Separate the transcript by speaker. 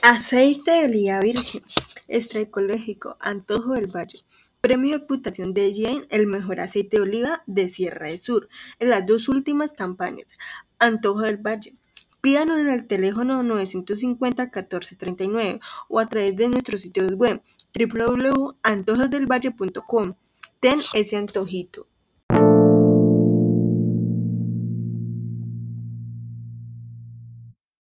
Speaker 1: Aceite de oliva virgen, extra ecológico, Antojo del Valle. Premio de Reputación de Jane, el mejor aceite de oliva de Sierra del Sur, en las dos últimas campañas. Antojo del Valle. Pídanos en el teléfono 950-1439 o a través de nuestro sitio web www.antojosdelvalle.com. Ten ese antojito.